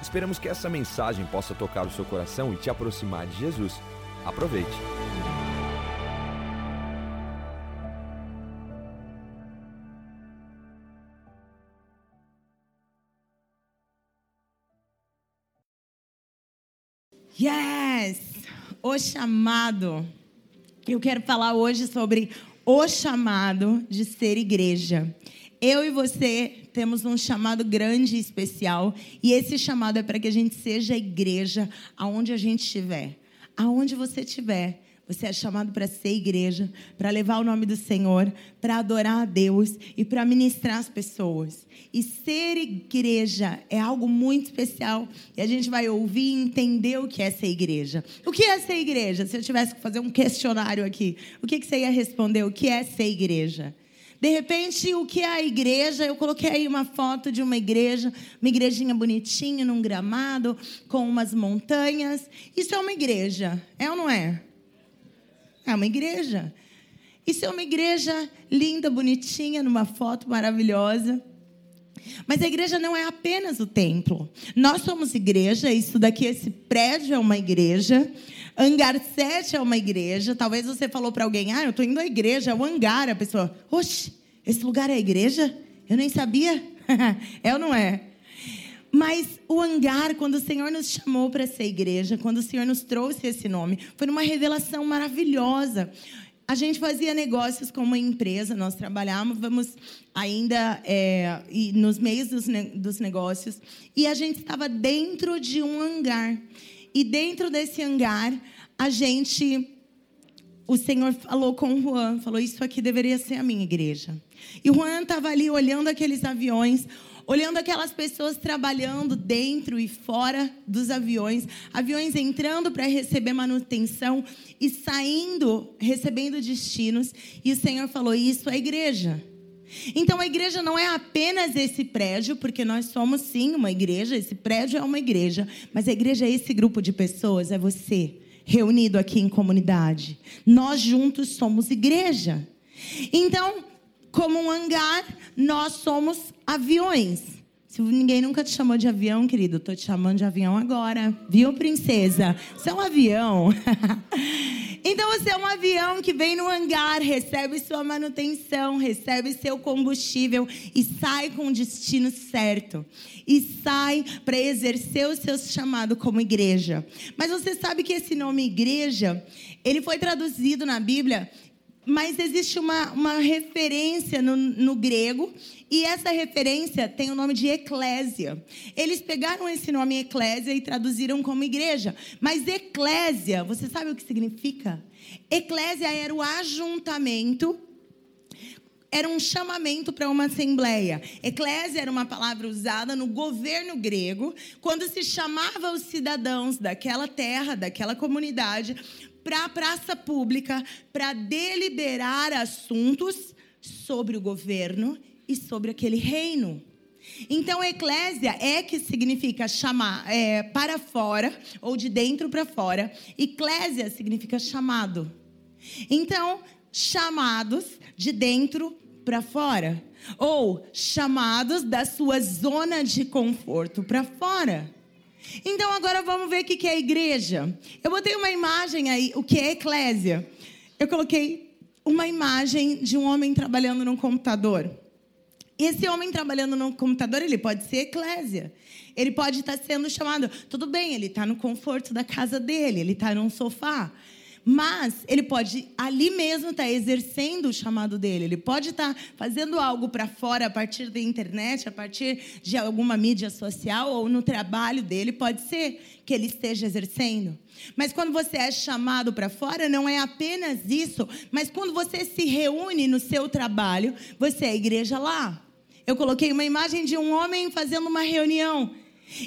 Esperamos que essa mensagem possa tocar o seu coração e te aproximar de Jesus. Aproveite. Yes! O chamado. Eu quero falar hoje sobre o chamado de ser igreja. Eu e você temos um chamado grande e especial, e esse chamado é para que a gente seja igreja aonde a gente estiver. Aonde você estiver, você é chamado para ser igreja, para levar o nome do Senhor, para adorar a Deus e para ministrar as pessoas. E ser igreja é algo muito especial e a gente vai ouvir e entender o que é ser igreja. O que é ser igreja? Se eu tivesse que fazer um questionário aqui, o que você ia responder? O que é ser igreja? De repente, o que é a igreja? Eu coloquei aí uma foto de uma igreja, uma igrejinha bonitinha num gramado, com umas montanhas. Isso é uma igreja, é ou não é? É uma igreja. Isso é uma igreja linda, bonitinha, numa foto maravilhosa. Mas a igreja não é apenas o templo. Nós somos igreja, isso daqui, esse prédio é uma igreja. Hangar 7 é uma igreja. Talvez você falou para alguém, ah, eu estou indo à igreja, é o hangar. A pessoa, oxe, esse lugar é igreja? Eu nem sabia. é ou não é? Mas o hangar, quando o Senhor nos chamou para ser igreja, quando o Senhor nos trouxe esse nome, foi uma revelação maravilhosa. A gente fazia negócios com uma empresa, nós trabalhávamos ainda é, nos meios dos, dos negócios, e a gente estava dentro de um hangar. E dentro desse hangar, a gente. O Senhor falou com o Juan, falou: Isso aqui deveria ser a minha igreja. E o Juan estava ali olhando aqueles aviões, olhando aquelas pessoas trabalhando dentro e fora dos aviões, aviões entrando para receber manutenção e saindo, recebendo destinos. E o Senhor falou: Isso é igreja. Então a igreja não é apenas esse prédio, porque nós somos sim uma igreja, esse prédio é uma igreja, mas a igreja é esse grupo de pessoas, é você, reunido aqui em comunidade. Nós juntos somos igreja. Então, como um hangar, nós somos aviões. Se ninguém nunca te chamou de avião, querido, estou te chamando de avião agora. Viu, princesa? Você é um avião. então você é um avião que vem no hangar, recebe sua manutenção, recebe seu combustível e sai com o destino certo. E sai para exercer o seu chamado como igreja. Mas você sabe que esse nome igreja, ele foi traduzido na Bíblia mas existe uma, uma referência no, no, grego, e essa referência tem o nome de eclésia. Eles pegaram esse nome eclésia e traduziram como igreja. Mas eclésia, você sabe o que significa? Eclésia era o ajuntamento era um chamamento para uma assembleia. Eclésia era uma palavra usada no governo grego, quando se chamava os cidadãos daquela terra, daquela comunidade, para a praça pública para deliberar assuntos sobre o governo e sobre aquele reino. Então, eclésia é que significa chamar é, para fora ou de dentro para fora. Eclésia significa chamado. Então, chamados de dentro para fora ou chamados da sua zona de conforto para fora. Então agora vamos ver o que é igreja. Eu botei uma imagem aí, o que é eclésia. Eu coloquei uma imagem de um homem trabalhando no computador. Esse homem trabalhando no computador, ele pode ser eclésia. Ele pode estar sendo chamado. Tudo bem, ele está no conforto da casa dele, ele está num sofá. Mas ele pode ali mesmo estar tá exercendo o chamado dele. Ele pode estar tá fazendo algo para fora a partir da internet, a partir de alguma mídia social ou no trabalho dele. Pode ser que ele esteja exercendo. Mas quando você é chamado para fora, não é apenas isso. Mas quando você se reúne no seu trabalho, você é a igreja lá. Eu coloquei uma imagem de um homem fazendo uma reunião.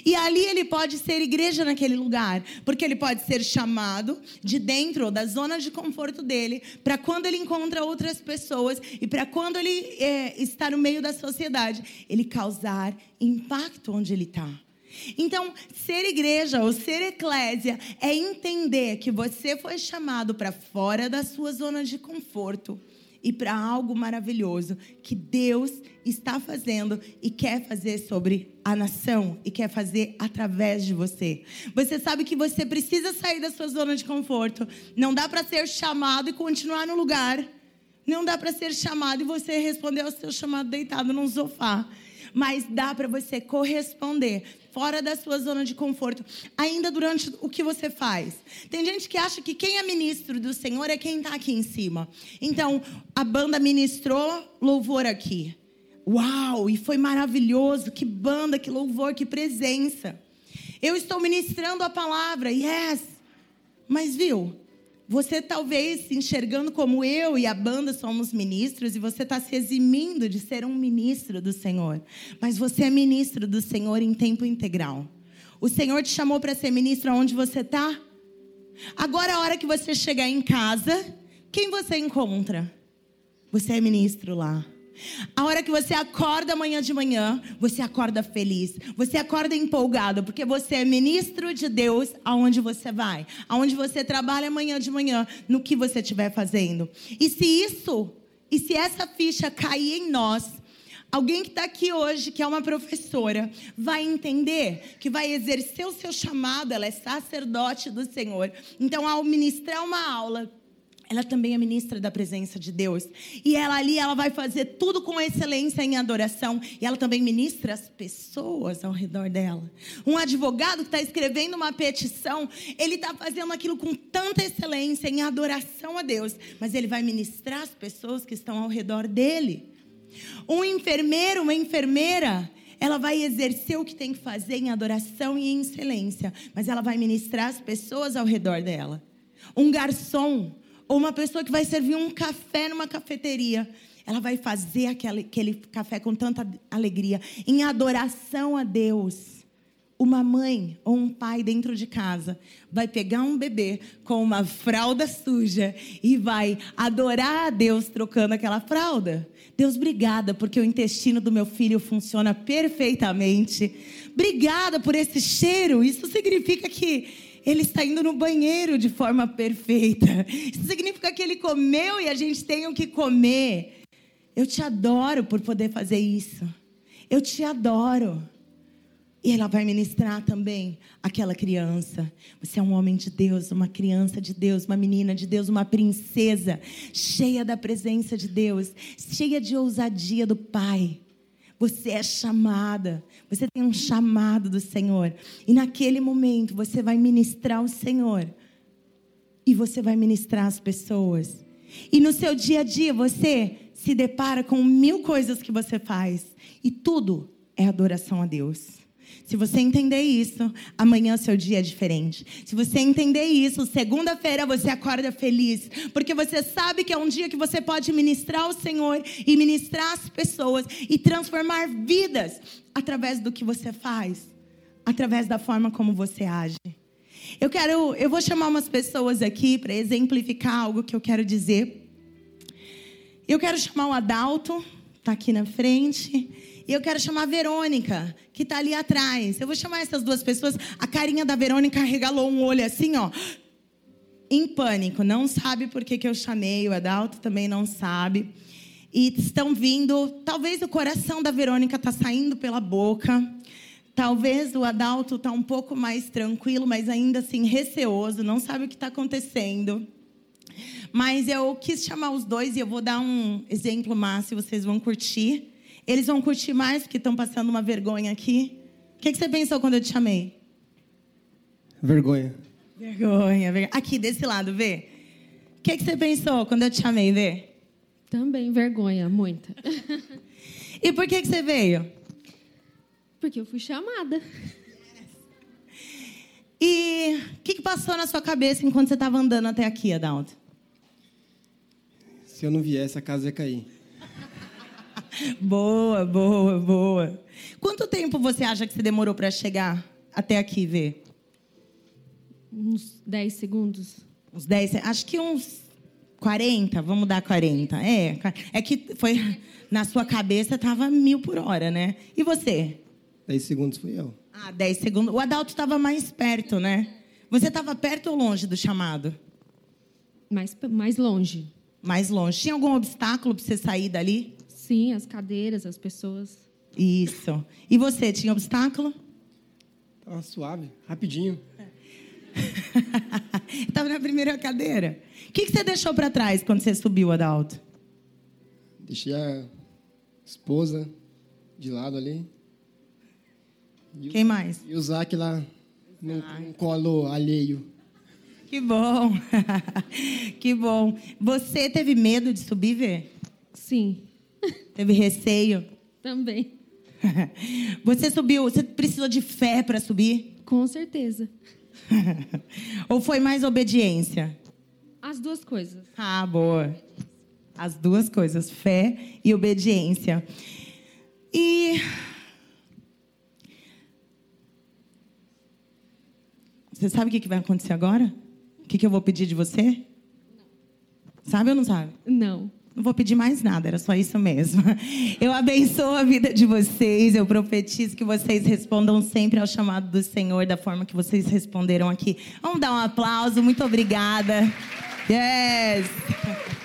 E ali ele pode ser igreja naquele lugar, porque ele pode ser chamado de dentro da zona de conforto dele, para quando ele encontra outras pessoas e para quando ele é, está no meio da sociedade, ele causar impacto onde ele está. Então, ser igreja ou ser eclésia é entender que você foi chamado para fora da sua zona de conforto e para algo maravilhoso que Deus está fazendo e quer fazer sobre a nação e quer fazer através de você. Você sabe que você precisa sair da sua zona de conforto. Não dá para ser chamado e continuar no lugar. Não dá para ser chamado e você responder ao seu chamado deitado num sofá. Mas dá para você corresponder fora da sua zona de conforto, ainda durante o que você faz. Tem gente que acha que quem é ministro do Senhor é quem está aqui em cima. Então, a banda ministrou louvor aqui. Uau, e foi maravilhoso. Que banda, que louvor, que presença. Eu estou ministrando a palavra, yes. Mas viu, você talvez se enxergando como eu e a banda somos ministros e você está se eximindo de ser um ministro do Senhor. Mas você é ministro do Senhor em tempo integral. O Senhor te chamou para ser ministro aonde você está? Agora, a hora que você chegar em casa, quem você encontra? Você é ministro lá. A hora que você acorda amanhã de manhã, você acorda feliz, você acorda empolgado, porque você é ministro de Deus aonde você vai, aonde você trabalha amanhã de manhã, no que você estiver fazendo. E se isso, e se essa ficha cair em nós, Alguém que está aqui hoje, que é uma professora, vai entender que vai exercer o seu chamado, ela é sacerdote do Senhor. Então, ao ministrar uma aula, ela também é ministra da presença de Deus. E ela ali, ela vai fazer tudo com excelência em adoração. E ela também ministra as pessoas ao redor dela. Um advogado que está escrevendo uma petição, ele está fazendo aquilo com tanta excelência em adoração a Deus. Mas ele vai ministrar as pessoas que estão ao redor dele. Um enfermeiro, uma enfermeira, ela vai exercer o que tem que fazer em adoração e em excelência. Mas ela vai ministrar as pessoas ao redor dela. Um garçom, ou uma pessoa que vai servir um café numa cafeteria, ela vai fazer aquele, aquele café com tanta alegria, em adoração a Deus. Uma mãe ou um pai dentro de casa vai pegar um bebê com uma fralda suja e vai adorar a Deus trocando aquela fralda. Deus, obrigada, porque o intestino do meu filho funciona perfeitamente. Obrigada por esse cheiro. Isso significa que ele está indo no banheiro de forma perfeita. Isso significa que ele comeu e a gente tem o que comer. Eu te adoro por poder fazer isso. Eu te adoro. E ela vai ministrar também aquela criança. Você é um homem de Deus, uma criança de Deus, uma menina de Deus, uma princesa, cheia da presença de Deus, cheia de ousadia do Pai. Você é chamada. Você tem um chamado do Senhor. E naquele momento você vai ministrar o Senhor. E você vai ministrar as pessoas. E no seu dia a dia você se depara com mil coisas que você faz. E tudo é adoração a Deus. Se você entender isso, amanhã seu dia é diferente. Se você entender isso, segunda-feira você acorda feliz, porque você sabe que é um dia que você pode ministrar o Senhor e ministrar as pessoas e transformar vidas através do que você faz, através da forma como você age. Eu quero, eu vou chamar umas pessoas aqui para exemplificar algo que eu quero dizer. Eu quero chamar o Adalto, está aqui na frente. E eu quero chamar a Verônica, que está ali atrás. Eu vou chamar essas duas pessoas. A carinha da Verônica regalou um olho assim, ó. Em pânico. Não sabe por que, que eu chamei. O Adalto também não sabe. E estão vindo. Talvez o coração da Verônica está saindo pela boca. Talvez o Adalto está um pouco mais tranquilo, mas ainda assim receoso. Não sabe o que está acontecendo. Mas eu quis chamar os dois e eu vou dar um exemplo máximo, vocês vão curtir. Eles vão curtir mais porque estão passando uma vergonha aqui. O que, que você pensou quando eu te chamei? Vergonha. Vergonha, vergonha. Aqui, desse lado, vê. O que, que você pensou quando eu te chamei, vê? Também vergonha, muita. e por que, que você veio? Porque eu fui chamada. E o que, que passou na sua cabeça enquanto você estava andando até aqui, Adalto? Se eu não viesse, a casa ia cair. boa, boa, boa. Quanto tempo você acha que você demorou para chegar até aqui ver? Uns 10 segundos. Uns 10, acho que uns 40, vamos dar 40. É, é que foi na sua cabeça tava mil por hora, né? E você? 10 segundos fui eu. Ah, 10 segundos. O Adalto estava mais perto, né? Você estava perto ou longe do chamado? Mais, mais longe. Mais longe. Tinha algum obstáculo para você sair dali? Sim, as cadeiras, as pessoas. Isso. E você, tinha obstáculo? Tava suave, rapidinho. Estava na primeira cadeira. O que, que você deixou para trás quando você subiu, Adalto? Deixei a esposa de lado ali. E Quem mais? E o Zac lá no, no colo alheio. Que bom. que bom. Você teve medo de subir, ver? Sim. Teve receio? Também. Você subiu, você precisou de fé para subir? Com certeza. Ou foi mais obediência? As duas coisas. Ah, boa. As duas coisas, fé e obediência. E Você sabe o que vai acontecer agora? O que eu vou pedir de você? Sabe ou não sabe? Não. Não vou pedir mais nada, era só isso mesmo. Eu abençoo a vida de vocês, eu profetizo que vocês respondam sempre ao chamado do Senhor da forma que vocês responderam aqui. Vamos dar um aplauso, muito obrigada. Yes!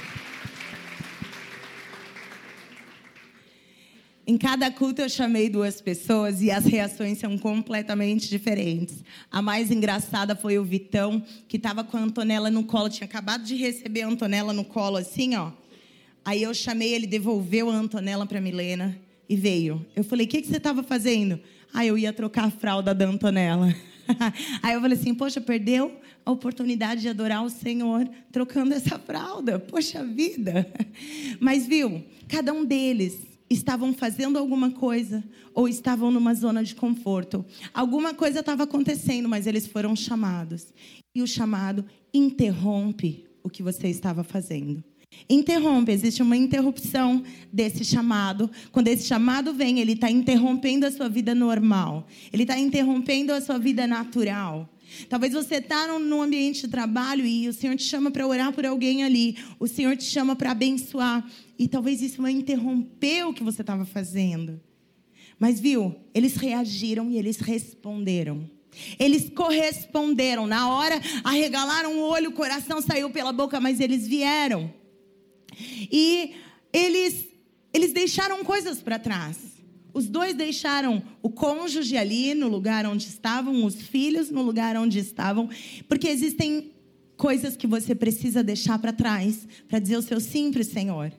Em cada culto eu chamei duas pessoas e as reações são completamente diferentes. A mais engraçada foi o Vitão, que estava com a Antonella no colo, tinha acabado de receber a Antonella no colo assim, ó. Aí eu chamei, ele devolveu a Antonella para Milena e veio. Eu falei: "O que, que você estava fazendo?" Ah, eu ia trocar a fralda da Antonella. Aí eu falei assim: "Poxa, perdeu a oportunidade de adorar o Senhor trocando essa fralda. Poxa vida." Mas viu? Cada um deles estavam fazendo alguma coisa ou estavam numa zona de conforto. Alguma coisa estava acontecendo, mas eles foram chamados. E o chamado interrompe o que você estava fazendo. Interrompe, existe uma interrupção desse chamado. Quando esse chamado vem, ele está interrompendo a sua vida normal. Ele está interrompendo a sua vida natural. Talvez você está num ambiente de trabalho e o Senhor te chama para orar por alguém ali. O Senhor te chama para abençoar. E talvez isso vai interromper o que você estava fazendo. Mas viu, eles reagiram e eles responderam. Eles corresponderam. Na hora, arregalaram o olho, o coração saiu pela boca, mas eles vieram. E eles, eles deixaram coisas para trás. Os dois deixaram o cônjuge ali no lugar onde estavam, os filhos no lugar onde estavam, porque existem coisas que você precisa deixar para trás para dizer o seu sim para o Senhor.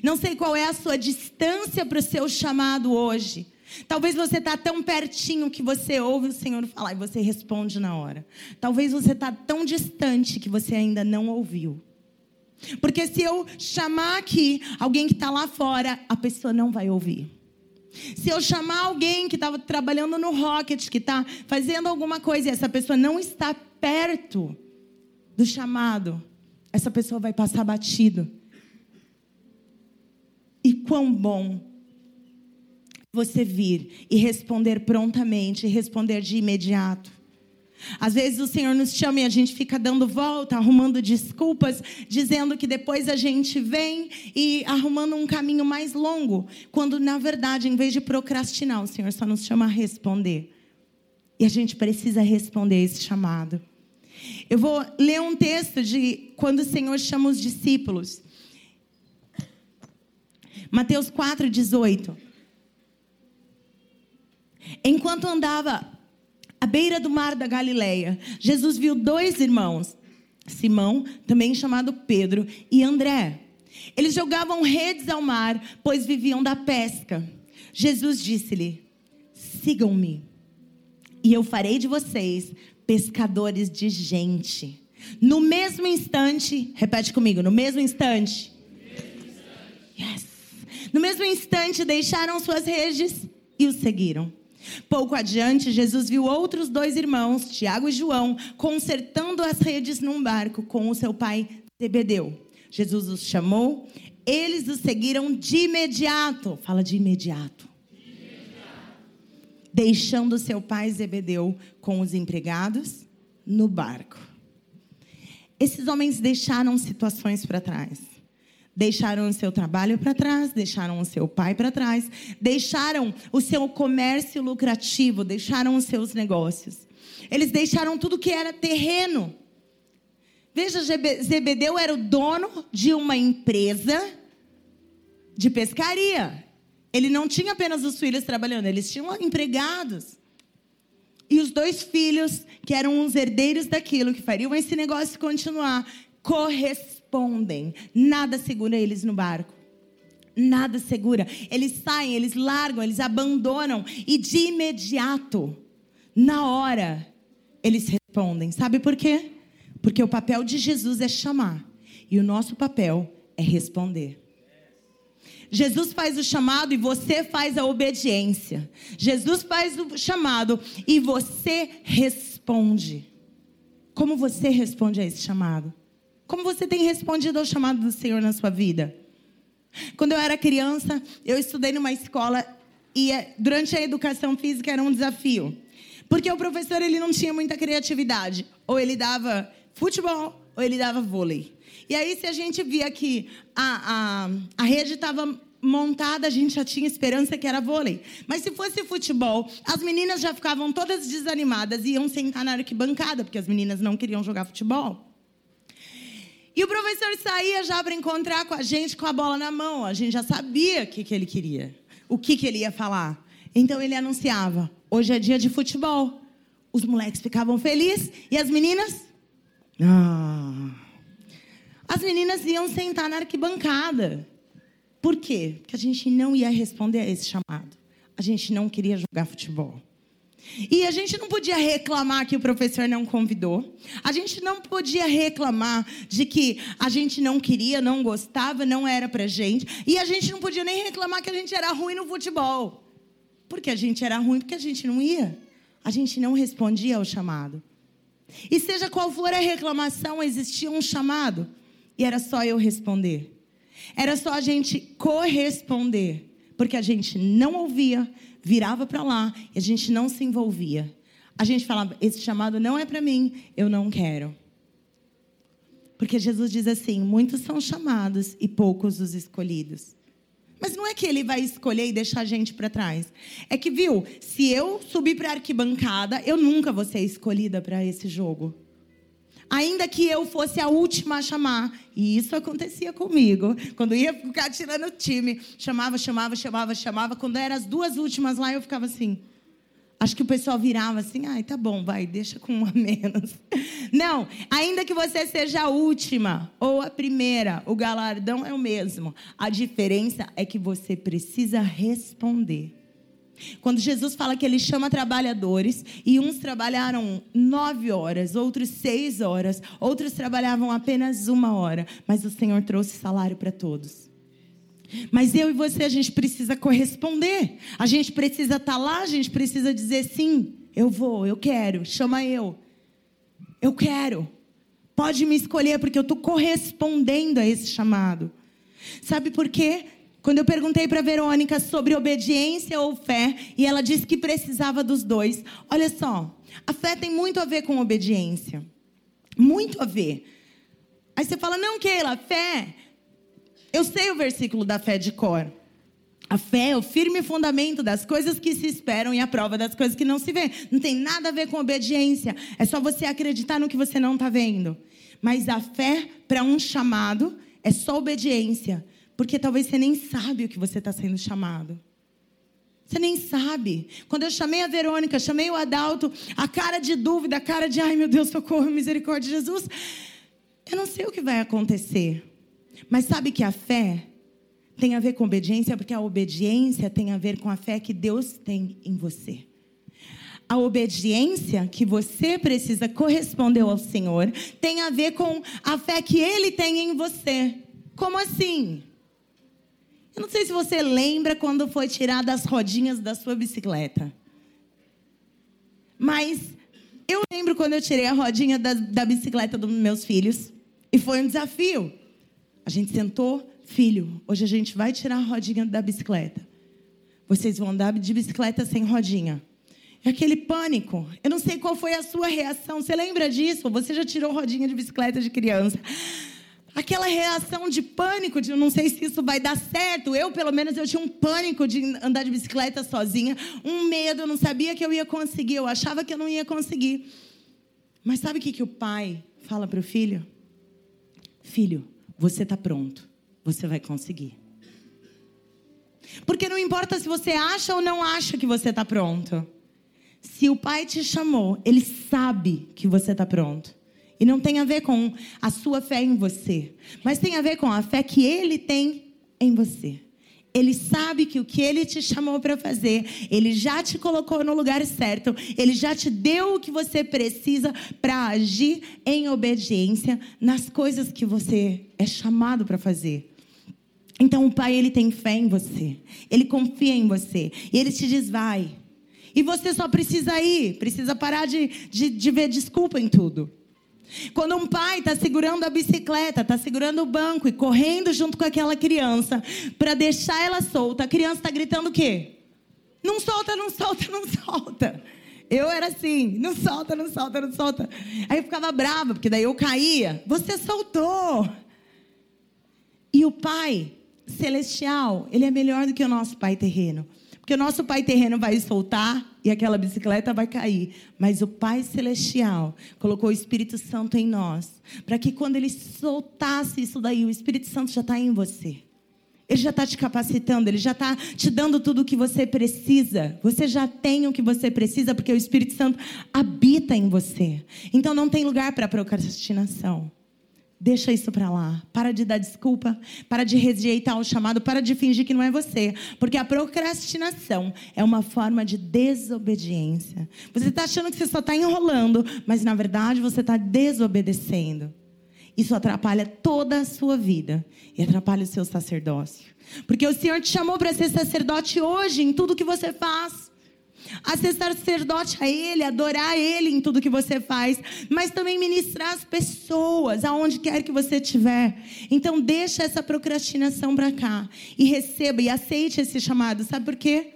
Não sei qual é a sua distância para o seu chamado hoje. Talvez você está tão pertinho que você ouve o Senhor falar e você responde na hora. Talvez você está tão distante que você ainda não ouviu. Porque se eu chamar aqui alguém que está lá fora, a pessoa não vai ouvir. Se eu chamar alguém que estava trabalhando no Rocket, que está fazendo alguma coisa e essa pessoa não está perto do chamado, essa pessoa vai passar batido. E quão bom você vir e responder prontamente, responder de imediato. Às vezes o Senhor nos chama e a gente fica dando volta, arrumando desculpas, dizendo que depois a gente vem e arrumando um caminho mais longo, quando na verdade, em vez de procrastinar, o Senhor só nos chama a responder. E a gente precisa responder esse chamado. Eu vou ler um texto de quando o Senhor chama os discípulos. Mateus 4, 18. Enquanto andava à beira do mar da Galileia, Jesus viu dois irmãos, Simão, também chamado Pedro, e André. Eles jogavam redes ao mar, pois viviam da pesca. Jesus disse-lhe: Sigam-me, e eu farei de vocês pescadores de gente. No mesmo instante, repete comigo, no mesmo instante. No mesmo instante, deixaram suas redes e o seguiram. Pouco adiante, Jesus viu outros dois irmãos, Tiago e João, consertando as redes num barco com o seu pai Zebedeu. Jesus os chamou, Eles o seguiram de imediato. Fala de imediato. Deixando seu pai Zebedeu com os empregados no barco. Esses homens deixaram situações para trás. Deixaram o seu trabalho para trás, deixaram o seu pai para trás, deixaram o seu comércio lucrativo, deixaram os seus negócios. Eles deixaram tudo que era terreno. Veja, Zebedeu era o dono de uma empresa de pescaria. Ele não tinha apenas os filhos trabalhando, eles tinham empregados. E os dois filhos, que eram os herdeiros daquilo, que fariam esse negócio continuar, correspondem. Nada segura eles no barco. Nada segura. Eles saem, eles largam, eles abandonam. E de imediato, na hora, eles respondem. Sabe por quê? Porque o papel de Jesus é chamar. E o nosso papel é responder. Jesus faz o chamado e você faz a obediência. Jesus faz o chamado e você responde. Como você responde a esse chamado? Como você tem respondido ao chamado do Senhor na sua vida? Quando eu era criança, eu estudei numa escola e eh, durante a educação física era um desafio. Porque o professor ele não tinha muita criatividade. Ou ele dava futebol ou ele dava vôlei. E aí, se a gente via que a, a, a rede estava montada, a gente já tinha esperança que era vôlei. Mas se fosse futebol, as meninas já ficavam todas desanimadas e iam sentar na arquibancada, porque as meninas não queriam jogar futebol. E o professor saía já para encontrar com a gente com a bola na mão. A gente já sabia o que, que ele queria, o que, que ele ia falar. Então ele anunciava: hoje é dia de futebol. Os moleques ficavam felizes e as meninas. Ah. As meninas iam sentar na arquibancada. Por quê? Porque a gente não ia responder a esse chamado. A gente não queria jogar futebol. E a gente não podia reclamar que o professor não convidou. A gente não podia reclamar de que a gente não queria, não gostava, não era pra gente. E a gente não podia nem reclamar que a gente era ruim no futebol. Porque a gente era ruim porque a gente não ia. A gente não respondia ao chamado. E seja qual for a reclamação, existia um chamado. E era só eu responder. Era só a gente corresponder. Porque a gente não ouvia, virava para lá e a gente não se envolvia. A gente falava: esse chamado não é para mim, eu não quero. Porque Jesus diz assim: muitos são chamados e poucos os escolhidos. Mas não é que ele vai escolher e deixar a gente para trás. É que, viu, se eu subir para a arquibancada, eu nunca vou ser escolhida para esse jogo ainda que eu fosse a última a chamar. E isso acontecia comigo. Quando ia ficar tirando o time, chamava, chamava, chamava, chamava. Quando eram as duas últimas lá, eu ficava assim. Acho que o pessoal virava assim, ai, tá bom, vai, deixa com uma menos. Não, ainda que você seja a última ou a primeira, o galardão é o mesmo. A diferença é que você precisa responder. Quando Jesus fala que ele chama trabalhadores, e uns trabalharam nove horas, outros seis horas, outros trabalhavam apenas uma hora, mas o Senhor trouxe salário para todos. Mas eu e você, a gente precisa corresponder, a gente precisa estar tá lá, a gente precisa dizer sim, eu vou, eu quero, chama eu, eu quero, pode me escolher, porque eu estou correspondendo a esse chamado. Sabe por quê? Quando eu perguntei para Verônica sobre obediência ou fé, e ela disse que precisava dos dois. Olha só, a fé tem muito a ver com obediência. Muito a ver. Aí você fala: "Não, Keila, fé. Eu sei o versículo da fé de cor. A fé é o firme fundamento das coisas que se esperam e a prova das coisas que não se vê. Não tem nada a ver com obediência. É só você acreditar no que você não está vendo. Mas a fé para um chamado é só obediência. Porque talvez você nem sabe o que você está sendo chamado. Você nem sabe. Quando eu chamei a Verônica, chamei o Adalto, a cara de dúvida, a cara de ai meu Deus, socorro, misericórdia de Jesus. Eu não sei o que vai acontecer. Mas sabe que a fé tem a ver com obediência, porque a obediência tem a ver com a fé que Deus tem em você. A obediência que você precisa corresponder ao Senhor tem a ver com a fé que Ele tem em você. Como assim? Eu não sei se você lembra quando foi tirada as rodinhas da sua bicicleta. Mas eu lembro quando eu tirei a rodinha da, da bicicleta dos meus filhos. E foi um desafio. A gente sentou, Filho, hoje a gente vai tirar a rodinha da bicicleta. Vocês vão andar de bicicleta sem rodinha. É aquele pânico. Eu não sei qual foi a sua reação. Você lembra disso? Você já tirou rodinha de bicicleta de criança? Aquela reação de pânico, de não sei se isso vai dar certo. Eu, pelo menos, eu tinha um pânico de andar de bicicleta sozinha, um medo, eu não sabia que eu ia conseguir, eu achava que eu não ia conseguir. Mas sabe o que, que o pai fala para o filho? Filho, você está pronto, você vai conseguir. Porque não importa se você acha ou não acha que você está pronto. Se o pai te chamou, ele sabe que você está pronto. E não tem a ver com a sua fé em você, mas tem a ver com a fé que ele tem em você. Ele sabe que o que ele te chamou para fazer, ele já te colocou no lugar certo, ele já te deu o que você precisa para agir em obediência nas coisas que você é chamado para fazer. Então o pai ele tem fé em você, ele confia em você e ele te diz vai. E você só precisa ir, precisa parar de, de, de ver desculpa em tudo. Quando um pai está segurando a bicicleta, está segurando o banco e correndo junto com aquela criança para deixar ela solta, a criança está gritando o quê? Não solta, não solta, não solta. Eu era assim, não solta, não solta, não solta. Aí eu ficava brava, porque daí eu caía. Você soltou. E o pai celestial, ele é melhor do que o nosso pai terreno. Porque o nosso pai terreno vai soltar e aquela bicicleta vai cair. Mas o Pai Celestial colocou o Espírito Santo em nós. Para que quando ele soltasse isso daí, o Espírito Santo já está em você. Ele já está te capacitando, ele já está te dando tudo o que você precisa. Você já tem o que você precisa, porque o Espírito Santo habita em você. Então não tem lugar para procrastinação. Deixa isso para lá. Para de dar desculpa, para de rejeitar o chamado, para de fingir que não é você, porque a procrastinação é uma forma de desobediência. Você está achando que você só está enrolando, mas na verdade você está desobedecendo. Isso atrapalha toda a sua vida e atrapalha o seu sacerdócio. Porque o Senhor te chamou para ser sacerdote hoje em tudo que você faz a ser sacerdote a Ele, adorar Ele em tudo que você faz, mas também ministrar as pessoas aonde quer que você estiver. Então deixa essa procrastinação para cá e receba e aceite esse chamado. Sabe por quê?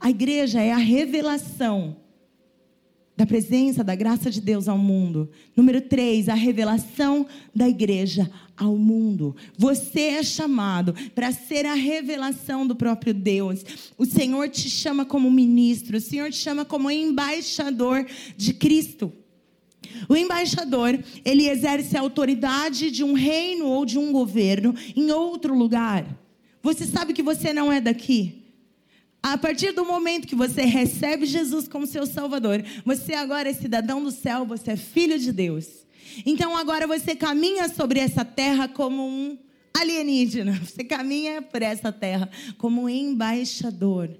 A igreja é a revelação da presença da graça de Deus ao mundo. Número três, a revelação da igreja ao mundo. Você é chamado para ser a revelação do próprio Deus. O Senhor te chama como ministro, o Senhor te chama como embaixador de Cristo. O embaixador, ele exerce a autoridade de um reino ou de um governo em outro lugar. Você sabe que você não é daqui? A partir do momento que você recebe Jesus como seu Salvador, você agora é cidadão do céu, você é filho de Deus. Então agora você caminha sobre essa terra como um alienígena. Você caminha por essa terra como um embaixador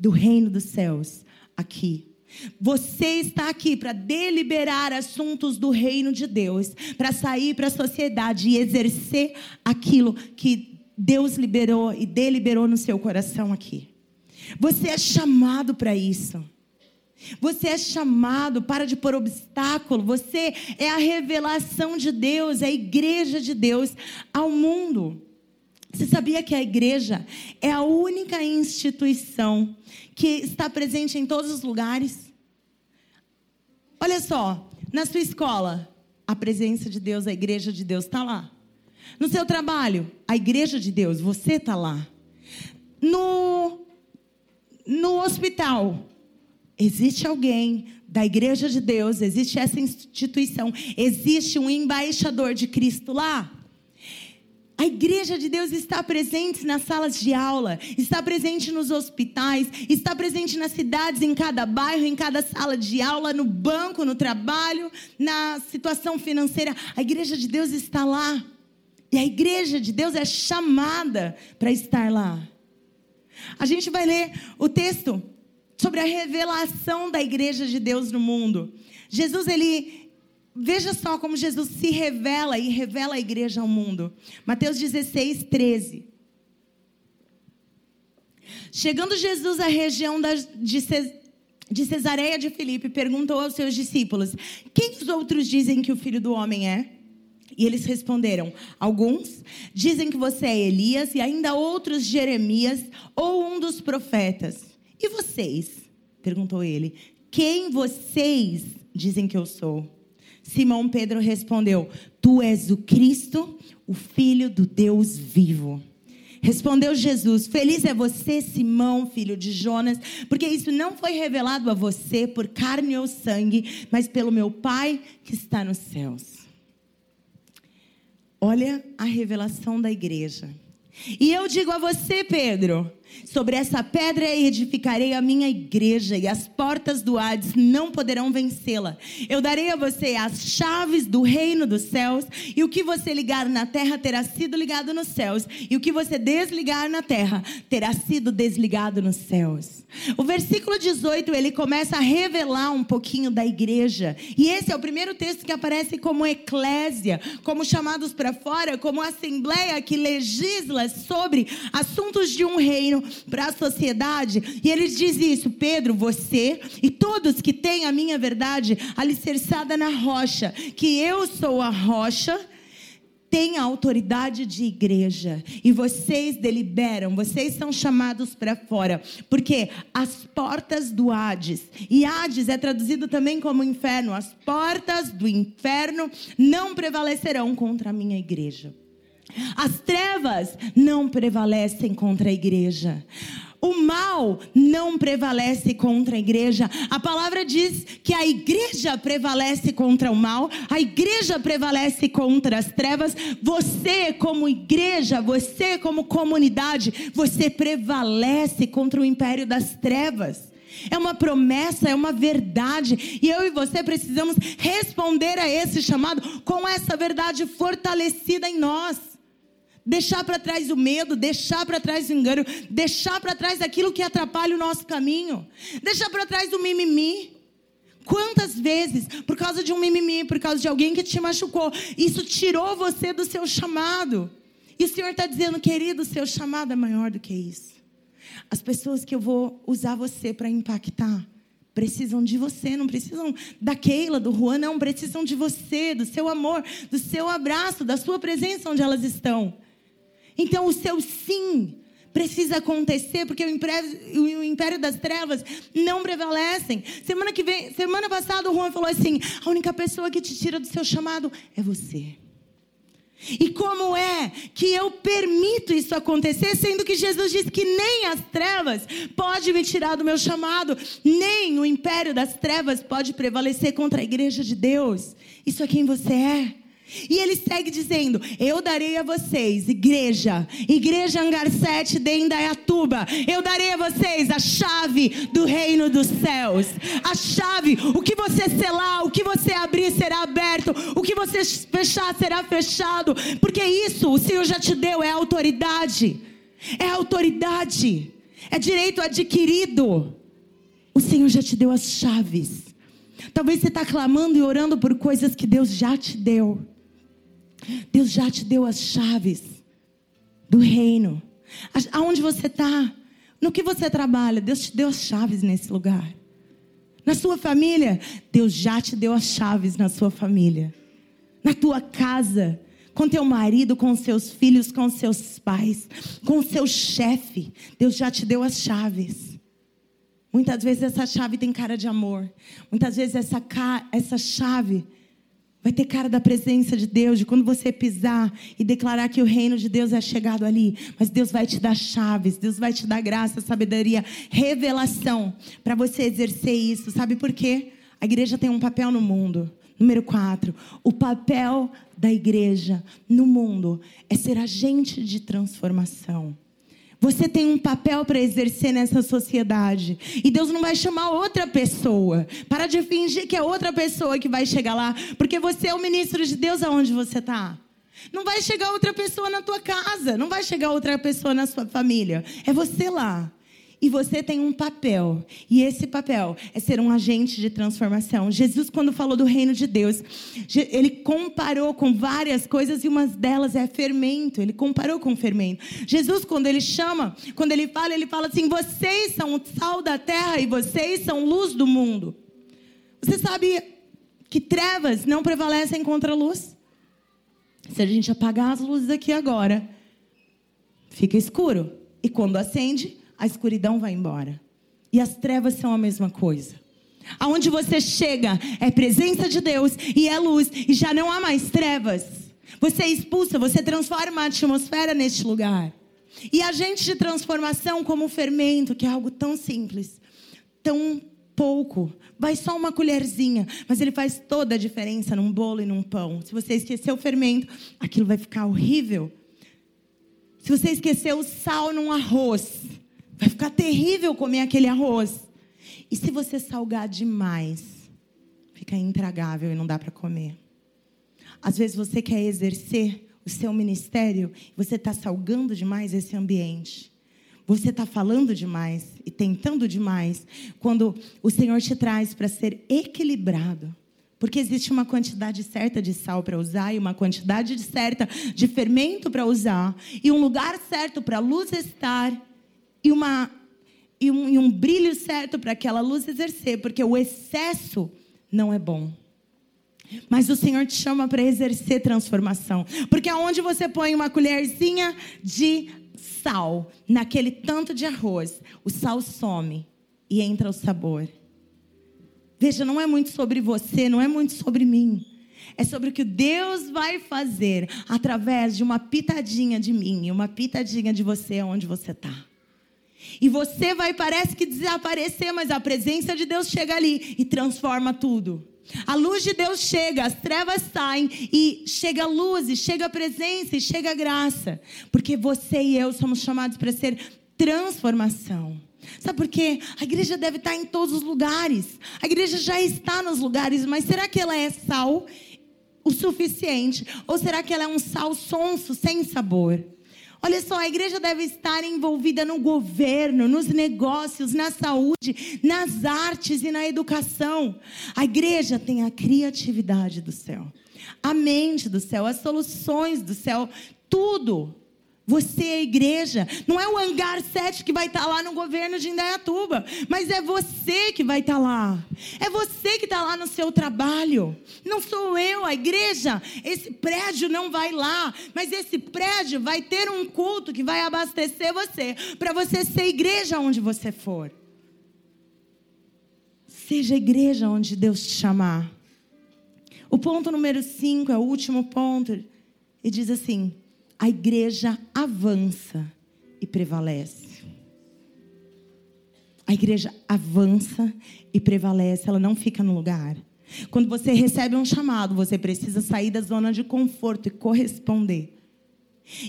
do reino dos céus aqui. Você está aqui para deliberar assuntos do reino de Deus, para sair para a sociedade e exercer aquilo que Deus liberou e deliberou no seu coração aqui. Você é chamado para isso. Você é chamado, para de pôr obstáculo. Você é a revelação de Deus, é a igreja de Deus ao mundo. Você sabia que a igreja é a única instituição que está presente em todos os lugares? Olha só, na sua escola, a presença de Deus, a igreja de Deus está lá. No seu trabalho, a igreja de Deus, você está lá. No no hospital, existe alguém da igreja de Deus, existe essa instituição, existe um embaixador de Cristo lá. A igreja de Deus está presente nas salas de aula, está presente nos hospitais, está presente nas cidades, em cada bairro, em cada sala de aula, no banco, no trabalho, na situação financeira. A igreja de Deus está lá. E a igreja de Deus é chamada para estar lá. A gente vai ler o texto sobre a revelação da igreja de Deus no mundo. Jesus, ele. Veja só como Jesus se revela e revela a igreja ao mundo. Mateus 16, 13. Chegando Jesus à região de Cesareia de Filipe, perguntou aos seus discípulos: Quem os outros dizem que o filho do homem é? E eles responderam: Alguns dizem que você é Elias, e ainda outros Jeremias ou um dos profetas. E vocês? perguntou ele: Quem vocês dizem que eu sou? Simão Pedro respondeu: Tu és o Cristo, o Filho do Deus vivo. Respondeu Jesus: Feliz é você, Simão, filho de Jonas, porque isso não foi revelado a você por carne ou sangue, mas pelo meu Pai que está nos céus. Olha a revelação da igreja. E eu digo a você, Pedro, sobre essa pedra edificarei a minha igreja, e as portas do Hades não poderão vencê-la. Eu darei a você as chaves do reino dos céus, e o que você ligar na terra terá sido ligado nos céus, e o que você desligar na terra terá sido desligado nos céus. O versículo 18, ele começa a revelar um pouquinho da igreja. E esse é o primeiro texto que aparece como eclésia, como chamados para fora, como assembleia que legisla sobre assuntos de um reino para a sociedade. E ele diz isso: Pedro, você e todos que têm a minha verdade alicerçada na rocha, que eu sou a rocha têm a autoridade de igreja e vocês deliberam, vocês são chamados para fora, porque as portas do Hades, e Hades é traduzido também como inferno, as portas do inferno não prevalecerão contra a minha igreja. As trevas não prevalecem contra a igreja. O mal não prevalece contra a igreja. A palavra diz que a igreja prevalece contra o mal, a igreja prevalece contra as trevas. Você, como igreja, você, como comunidade, você prevalece contra o império das trevas. É uma promessa, é uma verdade. E eu e você precisamos responder a esse chamado com essa verdade fortalecida em nós. Deixar para trás o medo, deixar para trás o engano, deixar para trás aquilo que atrapalha o nosso caminho, deixar para trás o mimimi. Quantas vezes, por causa de um mimimi, por causa de alguém que te machucou, isso tirou você do seu chamado? E o Senhor está dizendo, querido, o seu chamado é maior do que isso. As pessoas que eu vou usar você para impactar precisam de você, não precisam da Keila, do Juan, não, precisam de você, do seu amor, do seu abraço, da sua presença onde elas estão. Então o seu sim precisa acontecer, porque o império, o império, das trevas não prevalecem. Semana que vem, semana passada o Juan falou assim: a única pessoa que te tira do seu chamado é você. E como é que eu permito isso acontecer, sendo que Jesus disse que nem as trevas pode me tirar do meu chamado, nem o império das trevas pode prevalecer contra a igreja de Deus. Isso é quem você é. E ele segue dizendo: Eu darei a vocês, igreja, igreja Angar 7 de Indaiatuba, eu darei a vocês a chave do reino dos céus. A chave, o que você selar, o que você abrir será aberto, o que você fechar será fechado, porque isso o Senhor já te deu, é autoridade. É autoridade, é direito adquirido. O Senhor já te deu as chaves. Talvez você está clamando e orando por coisas que Deus já te deu. Deus já te deu as chaves do reino. Aonde você está, no que você trabalha, Deus te deu as chaves nesse lugar. Na sua família, Deus já te deu as chaves na sua família. Na tua casa, com teu marido, com seus filhos, com seus pais, com seu chefe, Deus já te deu as chaves. Muitas vezes essa chave tem cara de amor. Muitas vezes essa, essa chave Vai ter cara da presença de Deus, de quando você pisar e declarar que o reino de Deus é chegado ali. Mas Deus vai te dar chaves, Deus vai te dar graça, sabedoria, revelação para você exercer isso. Sabe por quê? A igreja tem um papel no mundo. Número quatro, o papel da igreja no mundo é ser agente de transformação. Você tem um papel para exercer nessa sociedade. E Deus não vai chamar outra pessoa. Para de fingir que é outra pessoa que vai chegar lá. Porque você é o ministro de Deus aonde você está. Não vai chegar outra pessoa na tua casa. Não vai chegar outra pessoa na sua família. É você lá. E você tem um papel. E esse papel é ser um agente de transformação. Jesus, quando falou do reino de Deus, ele comparou com várias coisas e uma delas é fermento. Ele comparou com fermento. Jesus, quando ele chama, quando ele fala, ele fala assim: vocês são o sal da terra e vocês são luz do mundo. Você sabe que trevas não prevalecem contra a luz? Se a gente apagar as luzes aqui agora, fica escuro. E quando acende, a escuridão vai embora. E as trevas são a mesma coisa. Aonde você chega é presença de Deus e é luz e já não há mais trevas. Você expulsa, você transforma a atmosfera neste lugar. E agente de transformação como o fermento, que é algo tão simples, tão pouco, vai só uma colherzinha, mas ele faz toda a diferença num bolo e num pão. Se você esquecer o fermento, aquilo vai ficar horrível. Se você esquecer o sal num arroz, vai ficar terrível comer aquele arroz. E se você salgar demais, fica intragável e não dá para comer. Às vezes você quer exercer o seu ministério, você está salgando demais esse ambiente. Você está falando demais e tentando demais, quando o Senhor te traz para ser equilibrado. Porque existe uma quantidade certa de sal para usar e uma quantidade certa de fermento para usar, e um lugar certo para a luz estar, e, uma, e, um, e um brilho certo para aquela luz exercer, porque o excesso não é bom. Mas o Senhor te chama para exercer transformação. Porque aonde você põe uma colherzinha de sal naquele tanto de arroz, o sal some e entra o sabor. Veja, não é muito sobre você, não é muito sobre mim. É sobre o que Deus vai fazer através de uma pitadinha de mim e uma pitadinha de você onde você está. E você vai, parece que desaparecer, mas a presença de Deus chega ali e transforma tudo. A luz de Deus chega, as trevas saem e chega a luz, e chega a presença e chega a graça. Porque você e eu somos chamados para ser transformação. Sabe por quê? A igreja deve estar em todos os lugares. A igreja já está nos lugares, mas será que ela é sal o suficiente? Ou será que ela é um sal sonso, sem sabor? Olha só, a igreja deve estar envolvida no governo, nos negócios, na saúde, nas artes e na educação. A igreja tem a criatividade do céu, a mente do céu, as soluções do céu, tudo. Você é a igreja. Não é o hangar 7 que vai estar lá no governo de Indaiatuba. Mas é você que vai estar lá. É você que está lá no seu trabalho. Não sou eu, a igreja. Esse prédio não vai lá. Mas esse prédio vai ter um culto que vai abastecer você. Para você ser igreja onde você for. Seja igreja onde Deus te chamar. O ponto número 5 é o último ponto. E diz assim: a igreja avança e prevalece. A igreja avança e prevalece, ela não fica no lugar. Quando você recebe um chamado, você precisa sair da zona de conforto e corresponder.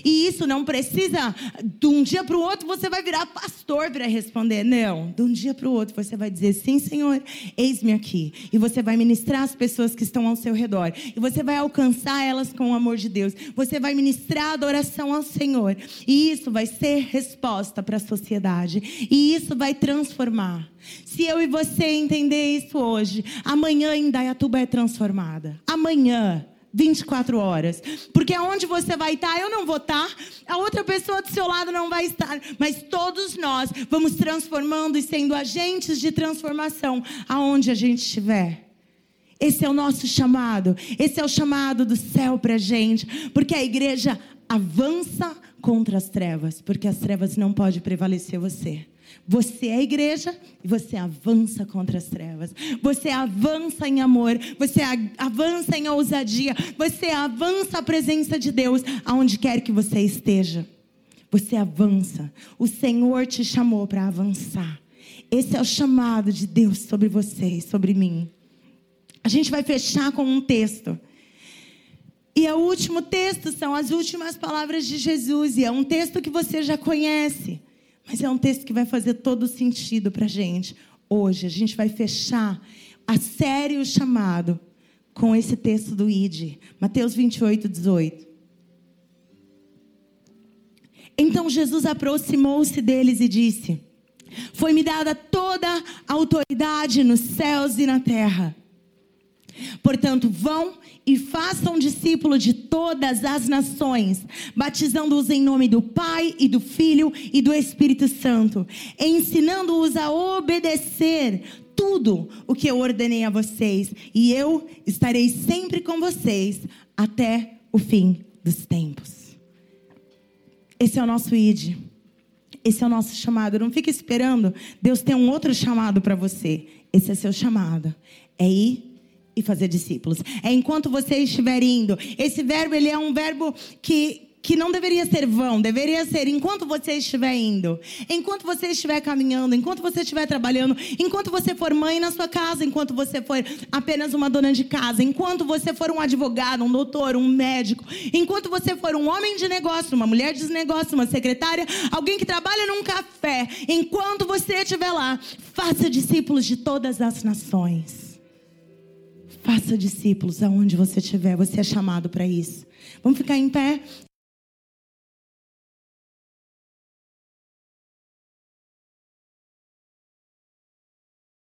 E isso não precisa, de um dia para o outro você vai virar pastor para responder. Não, de um dia para o outro você vai dizer: Sim, Senhor, eis-me aqui. E você vai ministrar as pessoas que estão ao seu redor. E você vai alcançar elas com o amor de Deus. Você vai ministrar adoração ao Senhor. E isso vai ser resposta para a sociedade. E isso vai transformar. Se eu e você entender isso hoje, amanhã em Dayatuba é transformada. Amanhã. 24 horas. Porque aonde você vai estar, eu não vou estar, a outra pessoa do seu lado não vai estar, mas todos nós vamos transformando e sendo agentes de transformação aonde a gente estiver. Esse é o nosso chamado, esse é o chamado do céu para gente, porque a igreja avança contra as trevas, porque as trevas não podem prevalecer você. Você é a igreja e você avança contra as trevas. Você avança em amor, você avança em ousadia, você avança a presença de Deus aonde quer que você esteja. Você avança. O Senhor te chamou para avançar. Esse é o chamado de Deus sobre você e sobre mim. A gente vai fechar com um texto. E o último texto são as últimas palavras de Jesus. E é um texto que você já conhece. Mas é um texto que vai fazer todo sentido para a gente. Hoje, a gente vai fechar a série O Chamado com esse texto do ID, Mateus 28, 18. Então Jesus aproximou-se deles e disse: Foi-me dada toda a autoridade nos céus e na terra. Portanto, vão e façam discípulo de todas as nações, batizando-os em nome do Pai e do Filho e do Espírito Santo, ensinando-os a obedecer tudo o que eu ordenei a vocês, e eu estarei sempre com vocês até o fim dos tempos. Esse é o nosso id. Esse é o nosso chamado. Não fique esperando. Deus tem um outro chamado para você. Esse é seu chamado. É ir e fazer discípulos. É enquanto você estiver indo. Esse verbo ele é um verbo que que não deveria ser vão, deveria ser enquanto você estiver indo, enquanto você estiver caminhando, enquanto você estiver trabalhando, enquanto você for mãe na sua casa, enquanto você for apenas uma dona de casa, enquanto você for um advogado, um doutor, um médico, enquanto você for um homem de negócio, uma mulher de negócio, uma secretária, alguém que trabalha num café, enquanto você estiver lá, faça discípulos de todas as nações. Faça discípulos aonde você estiver, você é chamado para isso. Vamos ficar em pé?